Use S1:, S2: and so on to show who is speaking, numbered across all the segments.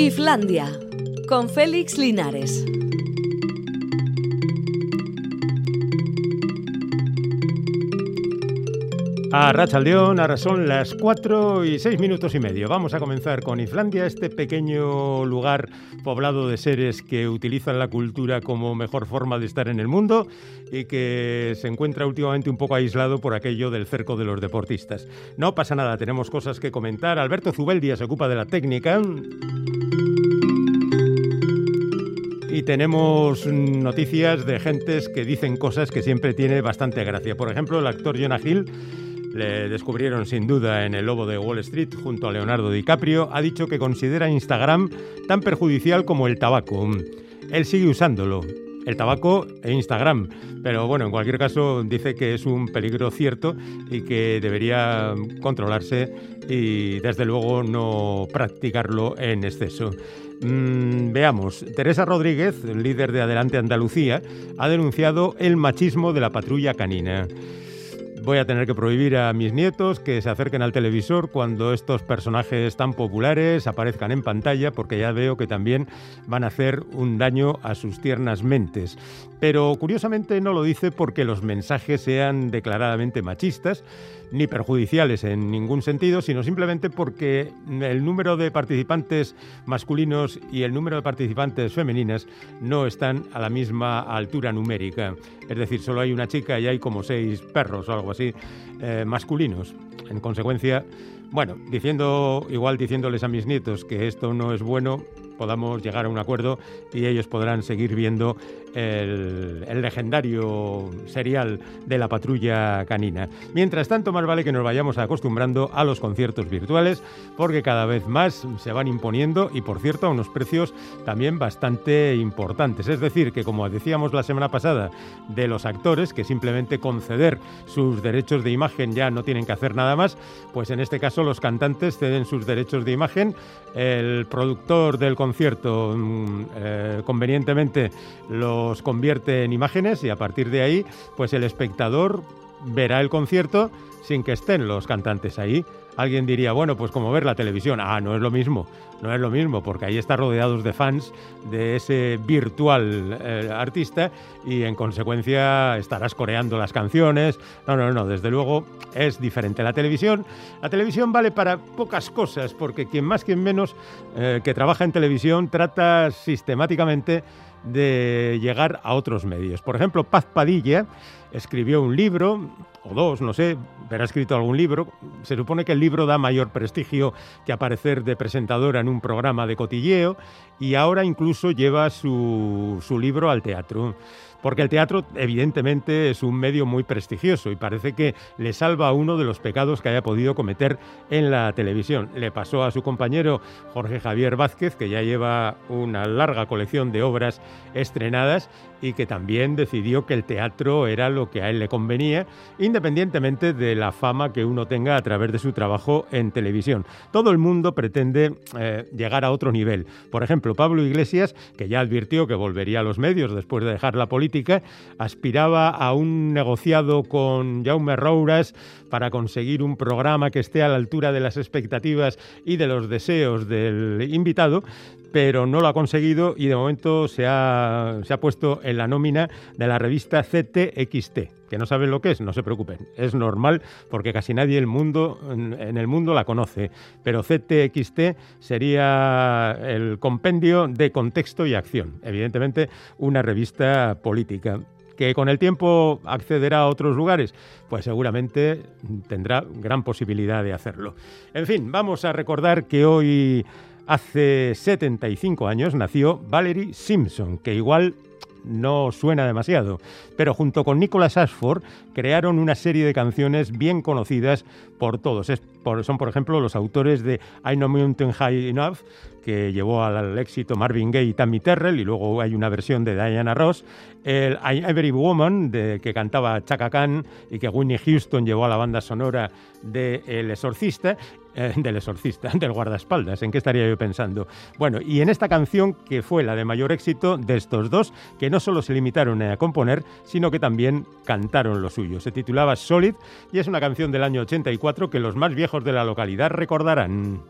S1: Islandia, con Félix Linares.
S2: A Rachaldeón, ahora son las 4 y 6 minutos y medio. Vamos a comenzar con Islandia, este pequeño lugar poblado de seres que utilizan la cultura como mejor forma de estar en el mundo y que se encuentra últimamente un poco aislado por aquello del cerco de los deportistas. No pasa nada, tenemos cosas que comentar. Alberto Zubeldia se ocupa de la técnica. Y tenemos noticias de gentes que dicen cosas que siempre tiene bastante gracia. Por ejemplo, el actor Jonah Hill le descubrieron sin duda en el lobo de Wall Street junto a Leonardo DiCaprio, ha dicho que considera Instagram tan perjudicial como el tabaco. Él sigue usándolo, el tabaco e Instagram. Pero bueno, en cualquier caso dice que es un peligro cierto y que debería controlarse y desde luego no practicarlo en exceso. Mm, veamos, Teresa Rodríguez, líder de Adelante Andalucía, ha denunciado el machismo de la patrulla canina. Voy a tener que prohibir a mis nietos que se acerquen al televisor cuando estos personajes tan populares aparezcan en pantalla porque ya veo que también van a hacer un daño a sus tiernas mentes. Pero curiosamente no lo dice porque los mensajes sean declaradamente machistas, ni perjudiciales en ningún sentido, sino simplemente porque el número de participantes masculinos y el número de participantes femeninas no están a la misma altura numérica. Es decir, solo hay una chica y hay como seis perros o algo así eh, masculinos. En consecuencia, bueno, diciendo, igual diciéndoles a mis nietos que esto no es bueno, podamos llegar a un acuerdo y ellos podrán seguir viendo el, legendario serial de la patrulla canina. Mientras tanto, más vale que nos vayamos acostumbrando a los conciertos virtuales, porque cada vez más se van imponiendo y, por cierto, a unos precios también bastante importantes. Es decir, que como decíamos la semana pasada de los actores, que simplemente conceder sus derechos de imagen ya no tienen que hacer nada más, pues en este caso los cantantes ceden sus derechos de imagen, el productor del concierto mm, eh, convenientemente lo convierte en imágenes y a partir de ahí, pues el espectador verá el concierto sin que estén los cantantes ahí. Alguien diría, bueno, pues como ver la televisión. Ah, no es lo mismo, no es lo mismo, porque ahí está rodeados de fans de ese virtual eh, artista y en consecuencia estarás coreando las canciones. No, no, no, desde luego es diferente. La televisión, la televisión vale para pocas cosas, porque quien más, quien menos eh, que trabaja en televisión trata sistemáticamente de llegar a otros medios. Por ejemplo, Paz Padilla escribió un libro, o dos, no sé, pero ha escrito algún libro. Se supone que el libro da mayor prestigio que aparecer de presentadora en un programa de cotilleo y ahora incluso lleva su, su libro al teatro porque el teatro evidentemente es un medio muy prestigioso y parece que le salva a uno de los pecados que haya podido cometer en la televisión. Le pasó a su compañero Jorge Javier Vázquez, que ya lleva una larga colección de obras estrenadas y que también decidió que el teatro era lo que a él le convenía, independientemente de la fama que uno tenga a través de su trabajo en televisión. Todo el mundo pretende eh, llegar a otro nivel. Por ejemplo, Pablo Iglesias, que ya advirtió que volvería a los medios después de dejar la política, aspiraba a un negociado con Jaume Rouras para conseguir un programa que esté a la altura de las expectativas y de los deseos del invitado, pero no lo ha conseguido y de momento se ha, se ha puesto en la nómina de la revista CTXT. Que no saben lo que es, no se preocupen. Es normal porque casi nadie el mundo, en el mundo la conoce. Pero CTXT sería el compendio de contexto y acción. Evidentemente, una revista política que con el tiempo accederá a otros lugares, pues seguramente tendrá gran posibilidad de hacerlo. En fin, vamos a recordar que hoy Hace 75 años nació Valerie Simpson, que igual no suena demasiado, pero junto con Nicholas Ashford crearon una serie de canciones bien conocidas por todos. son, por ejemplo, los autores de I Know Mountain High Enough, que llevó al, éxito Marvin Gaye y Tammy Terrell, y luego hay una versión de Diana Ross, el I Every Woman, de, que cantaba Chaka Khan y que Winnie Houston llevó a la banda sonora de El Exorcista, eh, del exorcista, del guardaespaldas. ¿En qué estaría yo pensando? Bueno, y en esta canción, que fue la de mayor éxito de estos dos, que no solo se limitaron a componer, sino que también cantaron lo suyo. Se titulaba Solid y es una canción del año 84 que los más viejos de la localidad recordarán.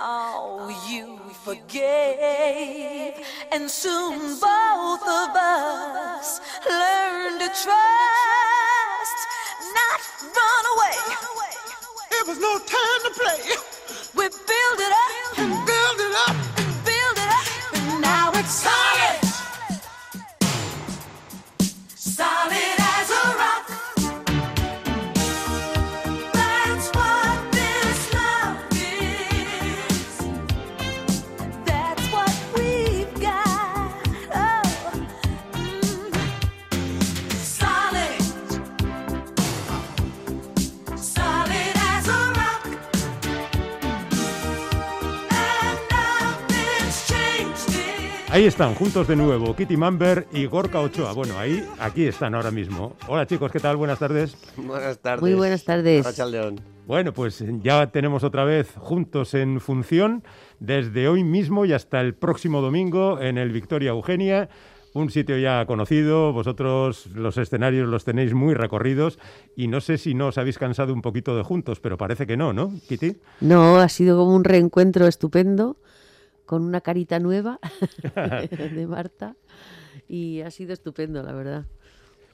S3: Oh, you forgave, and soon both of us learned to trust,
S4: was no time to play.
S3: We build it
S2: están, juntos de nuevo, Kitty Mamber y Gorka Ochoa. Bueno, ahí, aquí están ahora mismo. Hola chicos, ¿qué tal? Buenas tardes.
S5: Buenas tardes.
S6: Muy buenas tardes.
S5: León.
S2: Bueno, pues ya tenemos otra vez juntos en función desde hoy mismo y hasta el próximo domingo en el Victoria Eugenia. Un sitio ya conocido, vosotros los escenarios los tenéis muy recorridos y no sé si no os habéis cansado un poquito de juntos, pero parece que no, ¿no, Kitty?
S6: No, ha sido como un reencuentro estupendo, con una carita nueva de Marta, y ha sido estupendo, la verdad.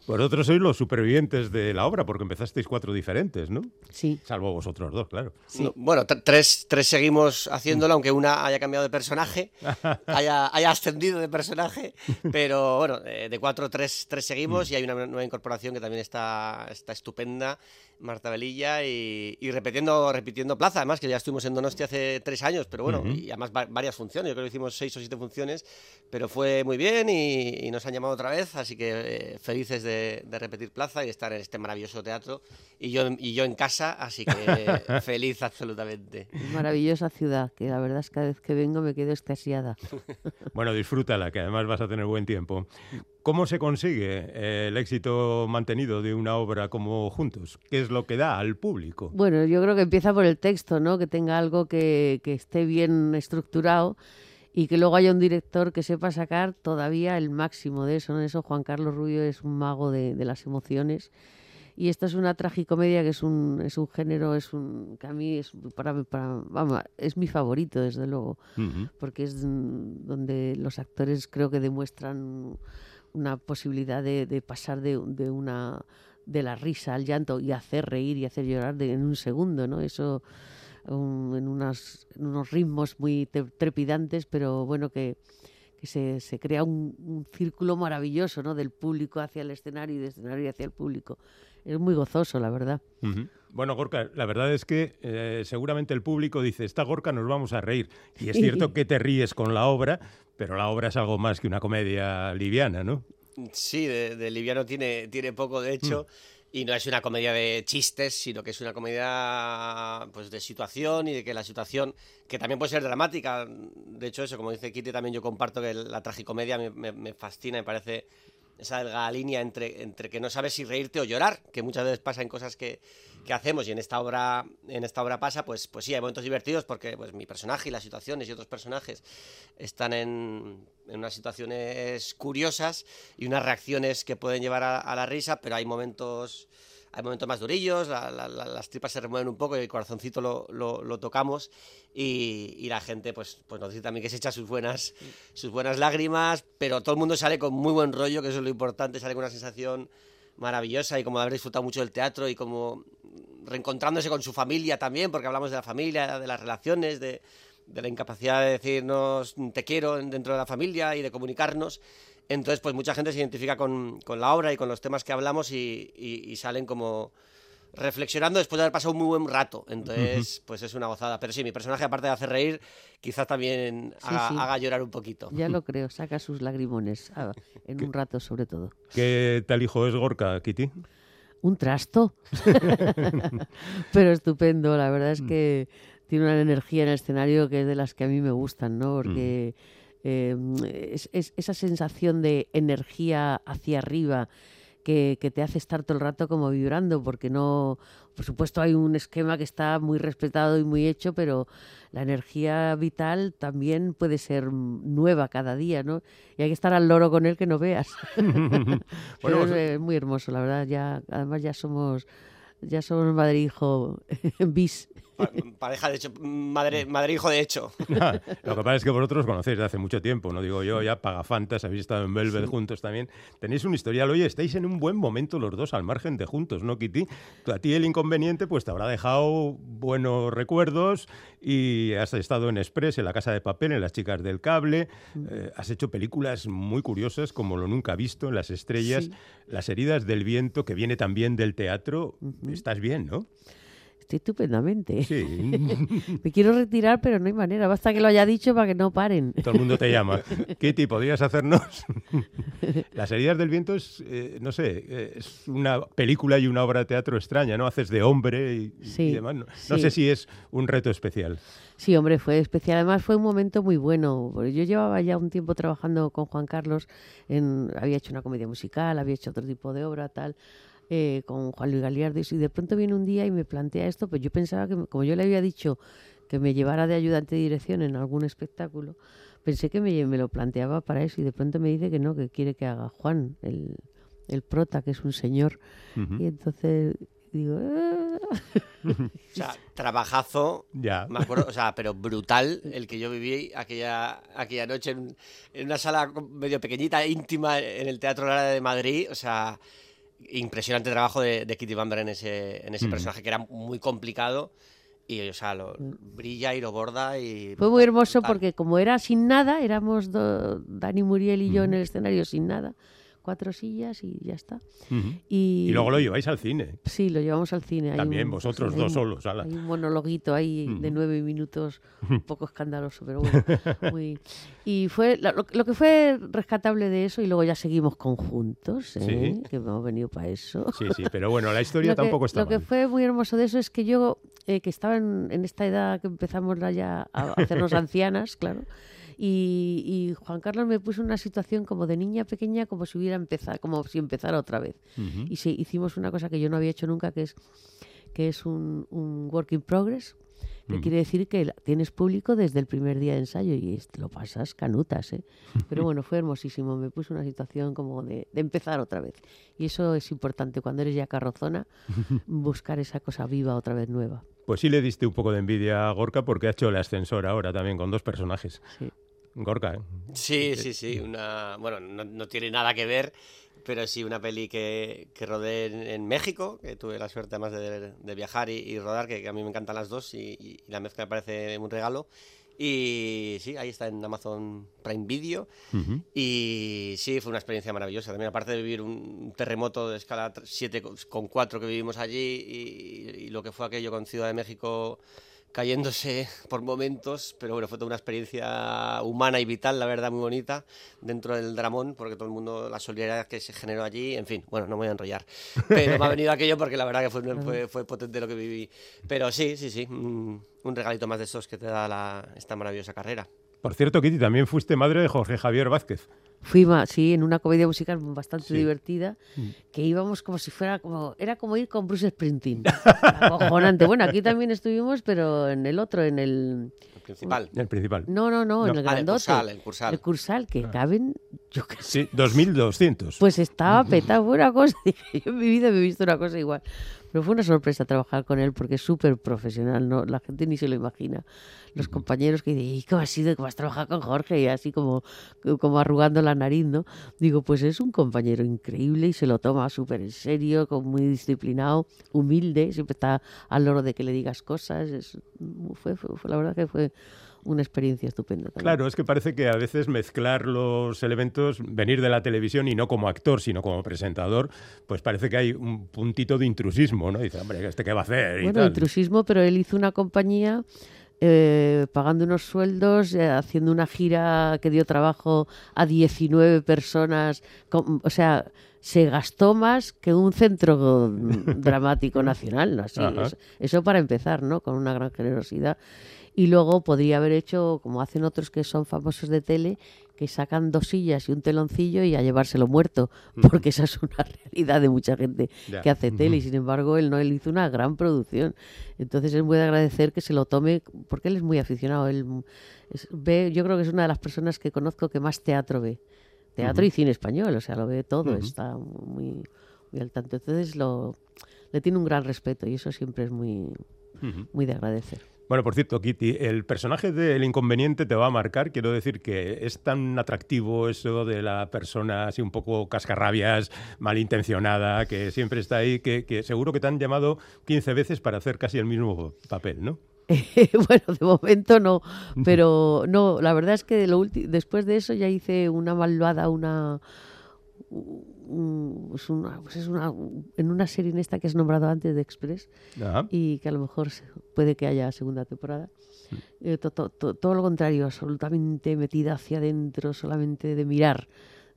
S2: Vosotros sois los supervivientes de la obra porque empezasteis cuatro diferentes, ¿no?
S6: Sí.
S2: Salvo vosotros dos, claro.
S5: No, bueno, tr- tres, tres seguimos haciéndolo, aunque una haya cambiado de personaje, haya, haya ascendido de personaje, pero bueno, eh, de cuatro, tres, tres seguimos y hay una nueva incorporación que también está, está estupenda, Marta Velilla, y, y repitiendo, repitiendo plaza, además, que ya estuvimos en Donosti hace tres años, pero bueno, y además va- varias funciones, yo creo que hicimos seis o siete funciones, pero fue muy bien y, y nos han llamado otra vez, así que eh, felices de, de repetir plaza y de estar en este maravilloso teatro, y yo, en- y yo en casa, así que feliz absolutamente.
S6: Maravillosa ciudad, que la verdad es que cada vez que vengo me quedo extasiada.
S2: Bueno, disfrútala, que además vas a tener buen tiempo. ¿Cómo se consigue eh, el éxito mantenido de una obra como Juntos? ¿Qué es lo que da al público?
S6: Bueno, yo creo que empieza por el texto, ¿no? Que tenga algo que, que esté bien estructurado y que luego haya un director que sepa sacar todavía el máximo de eso, ¿no? Eso Juan Carlos Rubio es un mago de, de las emociones. Y esto es una tragicomedia que es un, es un género, es un que a mí es para, para vamos, es mi favorito desde luego, porque es donde los actores creo que demuestran una posibilidad de, de pasar de, de una de la risa al llanto y hacer reír y hacer llorar de- en un segundo, ¿no? Eso um, en, unas, en unos ritmos muy te- trepidantes, pero bueno que, que se, se crea un, un círculo maravilloso, ¿no? Del público hacia el escenario y del escenario hacia el público. Es muy gozoso, la verdad.
S2: Ujú. Bueno, Gorka, la verdad es que eh, seguramente el público dice, esta Gorka nos vamos a reír. Y es cierto que te ríes con la obra, pero la obra es algo más que una comedia liviana, ¿no?
S5: Sí, de, de liviano tiene, tiene poco, de hecho, y no es una comedia de chistes, sino que es una comedia pues de situación y de que la situación, que también puede ser dramática, de hecho eso, como dice Kitty, también yo comparto que la tragicomedia me, me- me fascina, me parece esa delgada línea entre, entre que no sabes si reírte o llorar, que muchas veces pasa en cosas que, que hacemos y en esta obra en esta obra pasa, pues, pues sí, hay momentos divertidos porque pues, mi personaje y las situaciones y otros personajes están en, en unas situaciones curiosas y unas reacciones que pueden llevar a, a la risa, pero hay momentos hay momentos más durillos, la- la- la- las tripas se remueven un poco y el corazoncito lo, lo- lo tocamos y, y la gente pues, pues nos dice también que se echa sus buenas, sus buenas lágrimas, pero todo el mundo sale con muy buen rollo, que eso es lo importante, sale con una sensación maravillosa y como haber disfrutado mucho del teatro y como reencontrándose con su familia también, porque hablamos de la familia, de las relaciones, de, de la incapacidad de decirnos te quiero en- dentro de la familia y de comunicarnos. Entonces, pues mucha gente se identifica con, con la obra y con los temas que hablamos y, y- y salen como reflexionando después de haber pasado un muy buen rato. Entonces, pues es una gozada. Pero sí, mi personaje, aparte de hacer reír, quizás también
S6: Sí,
S5: haga,
S6: sí.
S5: haga llorar un poquito.
S6: Ya lo creo, saca sus lagrimones ah, en un rato sobre todo.
S2: ¿Qué tal hijo es Gorka, Kitty?
S6: Un trasto. Pero estupendo, la verdad es
S2: Mm.
S6: que tiene una energía en el escenario que es de las que a mí me gustan, ¿no? Porque eh, es, es esa sensación de energía hacia arriba que, que te hace estar todo el rato como vibrando, porque no, por supuesto hay un esquema que está muy respetado y muy hecho, pero la energía vital también puede ser nueva cada día, ¿no? Y hay que estar al loro con él que no veas.
S2: Bueno,
S6: Pero
S2: vos-
S6: es eh, muy hermoso, la verdad. Ya, además ya somos ya somos madre e hijo bis.
S5: Pa- Pareja de hecho, madre, madre hijo de hecho.
S2: Lo que pasa es que vosotros conocéis de hace mucho tiempo, no digo yo, ya pagafantas, habéis estado en Velvet juntos también. Tenéis un historial, oye, estáis en un buen momento los dos al margen de juntos, ¿no, Kitty? A ti el inconveniente pues te habrá dejado buenos recuerdos y has estado en Express, en La Casa de Papel, en Las Chicas del Cable, eh, has hecho películas muy curiosas como Lo Nunca Visto, en Las Estrellas,
S6: Sí.
S2: Las Heridas del Viento, que viene también del teatro. Estás bien, ¿no?
S6: Estoy estupendamente.
S2: Sí.
S6: Me quiero retirar, pero no hay manera. Basta que lo haya dicho para que no paren.
S2: Todo el mundo te llama. Kitty, ¿podrías hacernos? Las heridas del viento es, eh, no sé, eh, es una película y una obra de teatro extraña, ¿no? Haces de hombre y, y
S6: Sí,
S2: demás. No, no
S6: sí.
S2: sé si es un reto especial.
S6: Sí, hombre, fue especial. Además, fue un momento muy bueno. Yo llevaba ya un tiempo trabajando con Juan Carlos. En, había hecho una comedia musical, había hecho otro tipo de obra, tal, eh, con Juan Luis Galiardes. Y de pronto viene un día y me plantea esto. Pues yo pensaba que, como yo le había dicho que me llevara de ayudante de dirección en algún espectáculo, pensé que me, me lo planteaba para eso. Y de pronto me dice que no, que quiere que haga Juan, el, el prota, que es un señor.
S2: Ujú.
S6: Y entonces digo, "Ah".
S5: O sea, trabajazo.
S2: Ya.
S5: Me acuerdo, o sea, pero brutal el que yo viví aquella, aquella noche en, en una sala medio pequeñita, íntima, en el Teatro Lara de Madrid. O sea, impresionante trabajo de, de Kitty Bamber en ese, en ese personaje que era muy complicado. Y, o sea, lo brilla y lo borda y...
S6: Fue muy hermoso
S5: brutal.
S6: porque como era sin nada, éramos do- Dani Muriel y yo en el escenario sin nada, cuatro sillas y ya está.
S2: Ujú.
S6: Y,
S2: Y luego lo lleváis al cine.
S6: Sí, lo llevamos al cine. Hay
S2: También
S6: un-
S2: vosotros
S6: hay
S2: dos
S6: un-
S2: solos, ala.
S6: Hay un monologuito ahí de nueve minutos, un poco escandaloso, pero bueno. muy- Y fue lo, lo- que fue rescatable de eso, y luego ya seguimos conjuntos, ¿eh?
S2: Sí.
S6: que hemos venido para eso.
S2: Sí, sí, pero bueno, la historia
S6: que-
S2: tampoco está
S6: Lo que
S2: mal.
S6: fue muy hermoso de eso es que yo, eh, que estaba en, en esta edad que empezamos ya a hacernos ancianas, claro, y, y Juan Carlos me puso una situación como de niña pequeña, como si hubiera empezado, como si empezara otra vez. Y sí, hicimos una cosa que yo no había hecho nunca, que es, que es un, un work in progress. Que quiere decir que tienes público desde el primer día de ensayo y lo pasas canutas, ¿eh? Pero bueno, fue hermosísimo. Me puso una situación como de, de empezar otra vez. Y eso es importante cuando eres ya carrozona, buscar esa cosa viva otra vez nueva.
S2: Pues sí le diste un poco de envidia a Gorka porque ha hecho el ascensor ahora también con dos personajes.
S6: Sí.
S2: Gorka, ¿eh?
S5: Sí, sí, sí. Una, bueno, no, no tiene nada que ver, pero sí una peli que, que rodé en, en México, que tuve la suerte además de, de viajar y, y rodar, que, que a mí me encantan las dos y, y la mezcla me parece un regalo. Y sí, ahí está en Amazon Prime Video.
S2: Ujú.
S5: Y sí, fue una experiencia maravillosa. También, aparte de vivir un terremoto de escala 7,4 que vivimos allí y, y lo que fue aquello con Ciudad de México cayéndose por momentos, pero bueno, fue toda una experiencia humana y vital, la verdad, muy bonita, dentro del dramón, porque todo el mundo, la solidaridad que se generó allí, en fin, bueno, no me voy a enrollar, pero me ha venido aquello porque la verdad que fue, fue, fue potente lo que viví. Pero sí, sí, sí, un, un regalito más de estos que te da la- esta maravillosa carrera.
S2: Por cierto, Kitty, también fuiste madre de Jorge Javier Vázquez.
S6: Fuimos, sí, en una comedia musical bastante
S2: Sí. Mm.
S6: divertida, que íbamos como si fuera como, era como ir con Bruce Springsteen. Acojonante. Bueno, aquí también estuvimos, pero en el otro, en el...
S5: El principal.
S2: El principal.
S6: No, no, no, en
S2: No.
S6: el
S5: Ah, el
S6: grandote.
S5: Cursal, el Cursal.
S6: El Cursal, que caben, yo qué sé.
S2: Sí, 2.200.
S6: Pues estaba petado, una cosa, dije, yo en mi vida me he visto una cosa igual. Pero fue una sorpresa trabajar con él porque es súper profesional, ¿no? la gente ni se lo imagina. Los compañeros que dicen, ¿y cómo has sido? ¿Cómo has trabajado con Jorge? Y así como, como arrugando la nariz, ¿no? Digo, pues es un compañero increíble y se lo toma súper en serio, muy disciplinado, humilde, siempre está al loro de que le digas cosas. Es- fue, fue- fue- la verdad que fue una experiencia estupenda. también.
S2: Claro, es que parece que a veces mezclar los elementos, venir de la televisión y no como actor, sino como presentador, pues parece que hay un puntito de intrusismo, ¿no? Dice, hombre, ¿este qué va a hacer? Y
S6: Bueno,
S2: tal.
S6: intrusismo, pero él hizo una compañía eh, pagando unos sueldos, eh, haciendo una gira que dio trabajo a 19 personas. con- o sea, se gastó más que un centro dramático nacional. ¿no? Así, es- eso para empezar, ¿no? Con una gran generosidad. Y luego podría haber hecho, como hacen otros que son famosos de tele, que sacan dos sillas y un teloncillo y a llevárselo muerto, porque esa es una realidad de mucha gente que hace tele y sin embargo él no, él hizo una gran producción. Entonces es muy de agradecer que se lo tome, porque él es muy aficionado, él es- ve, yo creo que es una de las personas que conozco que más teatro ve, teatro y cine español, o sea, lo ve todo, está muy, muy al tanto. Entonces lo, le tiene un gran respeto y eso siempre es muy, muy de agradecer.
S2: Bueno, por cierto, Kitty, el personaje del inconveniente te va a marcar. Quiero decir que es tan atractivo eso de la persona así un poco cascarrabias, malintencionada, que siempre está ahí, que, que seguro que te han llamado 15 veces para hacer casi el mismo papel, ¿no?
S6: bueno, de momento no, pero no, la verdad es que lo ulti- después de eso ya hice una malvada, una, un- pues una, pues es una, en una serie en esta que has nombrado antes de Express
S2: Ajá.
S6: y que a lo mejor puede que haya segunda temporada. Eh, to- to- to- todo lo contrario, absolutamente metida hacia adentro, solamente de mirar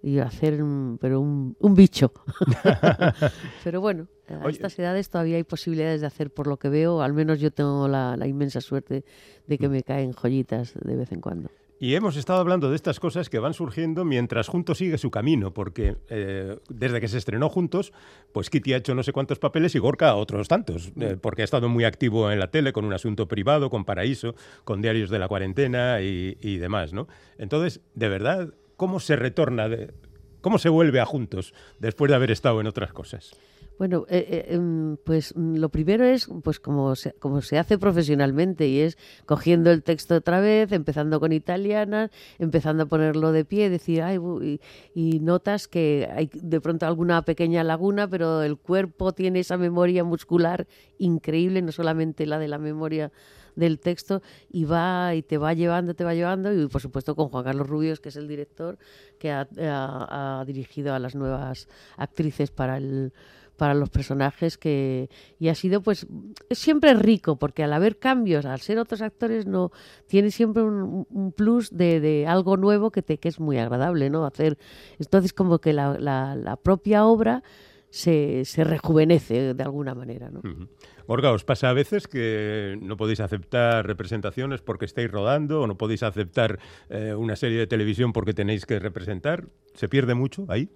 S6: y hacer, un- pero un, un bicho. pero bueno, a
S2: Oye.
S6: estas edades todavía hay posibilidades de hacer por lo que veo, al menos yo tengo la, la inmensa suerte de que me caen joyitas de vez en cuando.
S2: Y hemos estado hablando de estas cosas que van surgiendo mientras Juntos sigue su camino, porque eh, desde que se estrenó Juntos, pues Kitty ha hecho no sé cuántos papeles y Gorka otros tantos, eh, porque ha estado muy activo en la tele con un asunto privado, con Paraíso, con Diarios de la Cuarentena y, y demás, ¿no? Entonces, de verdad, ¿cómo se retorna, de, cómo se vuelve a Juntos después de haber estado en otras cosas?
S6: Bueno, eh, eh, em, pues mm, lo primero es pues como se, como se hace profesionalmente y es cogiendo el texto otra vez, empezando con italianas, empezando a ponerlo de pie, decir, ay, y, y notas que hay de pronto alguna pequeña laguna, pero el cuerpo tiene esa memoria muscular increíble, no solamente la de la memoria del texto y va y te va llevando, te va llevando y por supuesto con Juan Carlos Rubios que es el director que ha dirigido a las nuevas actrices para el para los personajes que y ha sido pues es siempre rico porque al haber cambios al ser otros actores no tiene siempre un, un plus de, de algo nuevo que te que es muy agradable no hacer entonces como que la, la- la propia obra se, se rejuvenece de alguna manera no
S2: Ujú. Gorka, ¿os pasa a veces que no podéis aceptar representaciones porque estáis rodando o no podéis aceptar eh, una serie de televisión porque tenéis que representar? ¿Se pierde mucho ahí?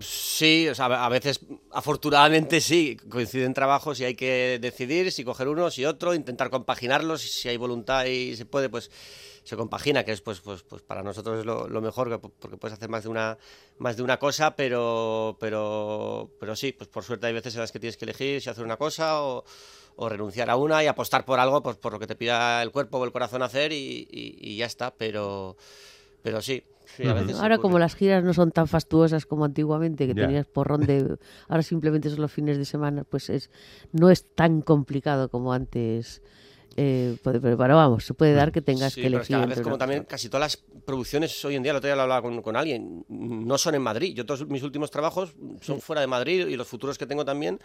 S5: Sí, o sea, a veces, afortunadamente sí, coinciden trabajos y hay que decidir si coger uno, si otro, intentar compaginarlos, si hay voluntad y se puede, pues se compagina, que es pues, pues, pues para nosotros es lo, mejor, que- porque puedes hacer más de una, más de una cosa, pero, pero, pero sí, pues por suerte hay veces en las que tienes que elegir si hacer una cosa o, o renunciar a una y apostar por algo, pues por lo que te pida el cuerpo o el corazón hacer y, y- y ya está, pero, pero sí. Sí, a veces
S6: Ahora como las giras no son tan fastuosas como antiguamente, que tenías porrón de... Ahora simplemente son los fines de semana, pues es no es tan complicado como antes. Eh, puede- pero, pero vamos, se puede dar que tengas
S5: Sí,
S6: que
S5: pero
S6: elegir.
S5: es que a la vez
S6: entre
S5: como también casi todas las producciones hoy en día, el otro día lo hablaba con, con alguien, no son en Madrid. Yo todos mis últimos trabajos son fuera de Madrid y los futuros que tengo también,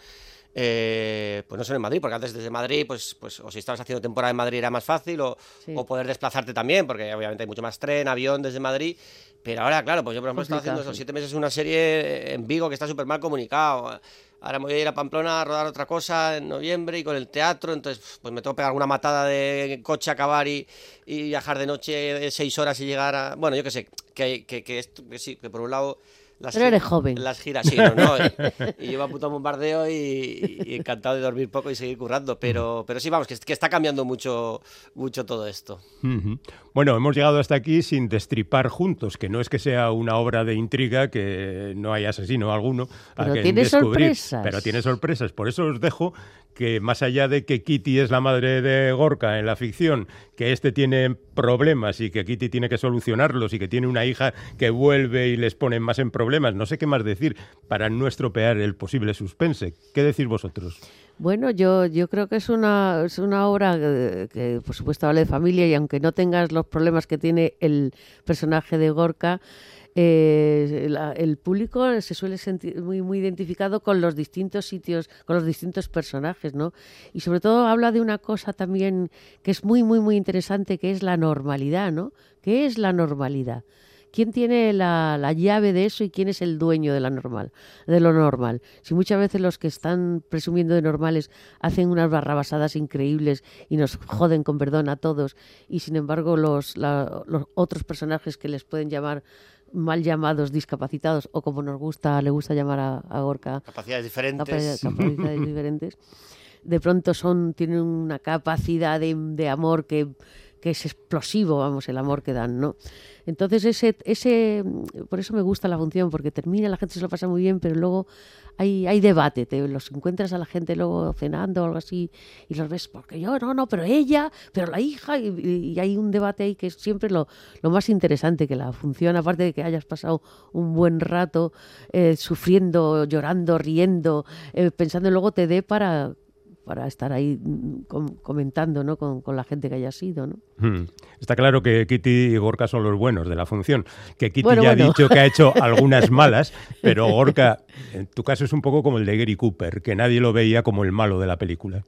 S5: eh, pues no son en Madrid, porque antes desde Madrid, pues, pues o si estabas haciendo temporada en Madrid era más fácil, o,
S6: Sí.
S5: o poder desplazarte también, porque obviamente hay mucho más tren, avión desde Madrid. Pero ahora, claro, pues yo por ejemplo estaba haciendo esos
S6: sí.
S5: siete meses una serie en Vigo que está súper mal comunicado. Ahora me voy a ir a Pamplona a rodar otra cosa en noviembre y con el teatro, entonces pues me tengo que pegar alguna matada de coche, acabar y, y viajar de noche seis horas y llegar a... Bueno, yo qué sé, que, que, que, esto- que sí, que por un lado... Las
S6: Pero eres joven.
S5: Las giras, sí, no, no. Y, y llevo a puto bombardeo y, y encantado de dormir poco y seguir currando. Pero, pero sí, vamos, que, que está cambiando mucho, mucho todo esto.
S2: Bueno, hemos llegado hasta aquí sin destripar juntos, que no es que sea una obra de intriga, que no hay asesino alguno a
S6: Pero
S2: quien
S6: tiene
S2: descubrir,
S6: sorpresas.
S2: pero tiene sorpresas. Por eso os dejo que más allá de que Kitty es la madre de Gorka en la ficción, que este tiene problemas y que Kitty tiene que solucionarlos y que tiene una hija que vuelve y les pone más en problemas, no sé qué más decir para no estropear el posible suspense. ¿Qué decís vosotros?
S6: Bueno, yo, yo creo que es una, es una obra eh, que, por supuesto, habla de familia y aunque no tengas los problemas que tiene el personaje de Gorka, eh, la- el público se suele sentir muy, muy identificado con los distintos sitios, con los distintos personajes, ¿no? Y sobre todo habla de una cosa también que es muy, muy, muy interesante, que es la normalidad, ¿no? ¿Qué es la normalidad? ¿Quién tiene la, la llave de eso y quién es el dueño de la normal, de lo normal? Si muchas veces los que están presumiendo de normales hacen unas barrabasadas increíbles y nos joden con perdón a todos, y sin embargo los, la- los otros personajes que les pueden llamar mal llamados discapacitados o como nos gusta le gusta llamar a, a Gorka
S5: Capacidades diferentes.
S6: capacidades diferentes, de pronto son, tienen una capacidad de, de amor que, que es explosivo, vamos, el amor que dan, ¿no? Entonces ese, ese, por eso me gusta la función, porque termina, la gente se lo pasa muy bien, pero luego hay, hay debate, te los encuentras a la gente luego cenando o algo así y los ves, porque yo, no, no, pero ella, pero la hija, y, hay un debate ahí que es siempre lo, lo más interesante que la función, aparte de que hayas pasado un buen rato eh, sufriendo, llorando, riendo, eh, pensando luego te dé para para estar ahí mm, com- comentando ¿no? con, con la gente que haya sido. ¿no?
S2: Hmm. Está claro que Kitty y Gorka son los buenos de la función. Que Kitty
S6: Bueno,
S2: ya
S6: bueno.
S2: ha dicho que ha hecho algunas malas, pero Gorka, en tu caso es un poco como el de Gary Cooper, que nadie lo veía como el malo de la película.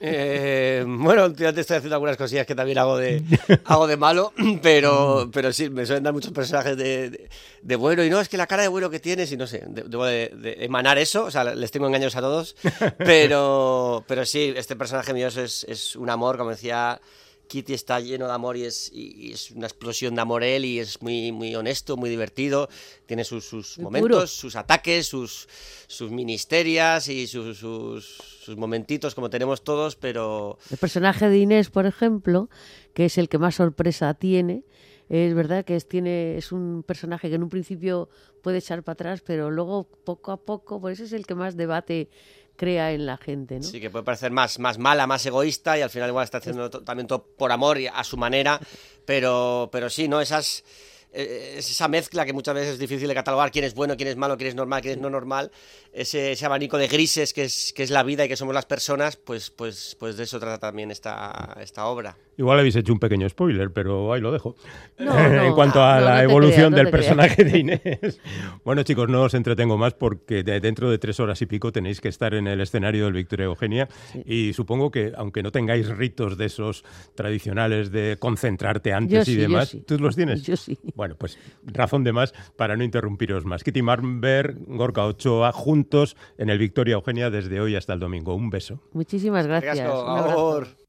S5: Eh, bueno, últimamente estoy haciendo algunas cosillas que también hago de, hago de malo, pero, pero sí, me suelen dar muchos personajes de, de- de bueno. Y no, es que la cara de bueno que tienes, y no sé, de- debo de, de emanar eso, o sea, les tengo engaños a todos. Pero, pero sí, este personaje mío es, es un amor, como decía. Kitty está lleno de amor y es, y- y es una explosión de amor él y es muy, muy honesto, muy divertido. Tiene sus, sus momentos,
S6: puro.
S5: sus ataques, sus, sus ministerias y sus, sus, sus momentitos como tenemos todos, pero
S6: El personaje de Inés, por ejemplo, que es el que más sorpresa tiene, es verdad que es, tiene, es un personaje que en un principio puede echar para atrás, pero luego poco a poco, pues ese es el que más debate crea en la gente. ¿no?
S5: sí que puede parecer más, más mala, más egoísta y al final igual está haciendo to- también todo por amor y a su manera, pero, pero sí, ¿no? Esas, eh, es esa mezcla que muchas veces es difícil de catalogar quién es bueno, quién es malo, quién es normal, quién es no normal, ese, ese abanico de grises que es, que es la vida y que somos las personas, pues, pues, pues de eso trata también esta, esta obra.
S2: Igual habéis hecho un pequeño spoiler, pero ahí lo dejo.
S6: No,
S2: en
S6: no,
S2: cuanto a
S6: no,
S2: la evolución
S6: creas, no
S2: del
S6: te creas.
S2: personaje de Inés. bueno, chicos, no os entretengo más porque de- dentro de tres horas y pico tenéis que estar en el escenario del Victoria Eugenia y supongo que, aunque no tengáis ritos de esos tradicionales de concentrarte antes
S6: Yo
S2: y
S6: sí, yo
S2: demás,
S6: sí.
S2: ¿tú los tienes?
S6: Yo sí.
S2: Bueno, pues razón de más para no interrumpiros más. Kitty Marber, Gorka Ochoa, juntos en el Victoria Eugenia desde hoy hasta el domingo. Un beso.
S6: Muchísimas gracias.
S5: Ricasco,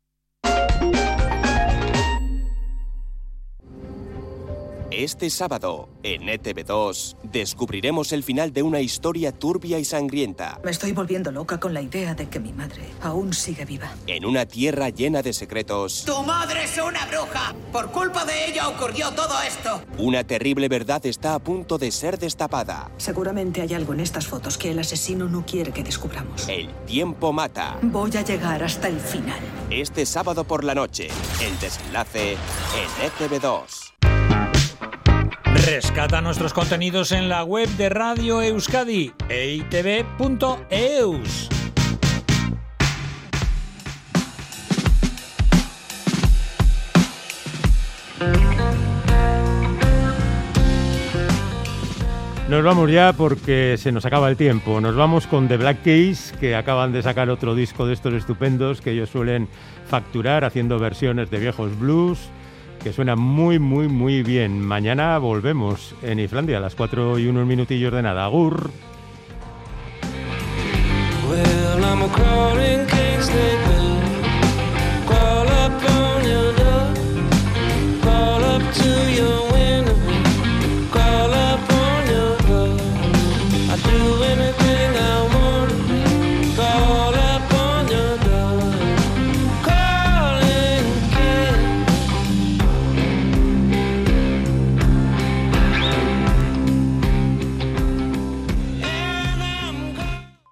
S7: Este sábado, en ETV2, descubriremos el final de una historia turbia y sangrienta,
S8: Me estoy volviendo loca con la idea de que mi madre aún sigue viva.
S7: en una tierra llena de secretos,
S9: Tu madre es una bruja. Por culpa de ella ocurrió todo esto.
S7: una terrible verdad está a punto de ser destapada.
S8: Seguramente hay algo en estas fotos que el asesino no quiere que descubramos.
S7: El tiempo mata.
S8: Voy a llegar hasta el final.
S7: Este sábado por la noche, el desenlace en ETV2.
S10: Rescata nuestros contenidos en la web de Radio Euskadi, eitv.eus.
S2: Nos vamos ya porque se nos acaba el tiempo. Nos vamos con The Black Keys, que acaban de sacar otro disco de estos estupendos que ellos suelen facturar haciendo versiones de viejos blues, que suenan muy, muy, muy bien. Mañana volvemos en Islandia a las 4 y unos minutillos de nada. Agur.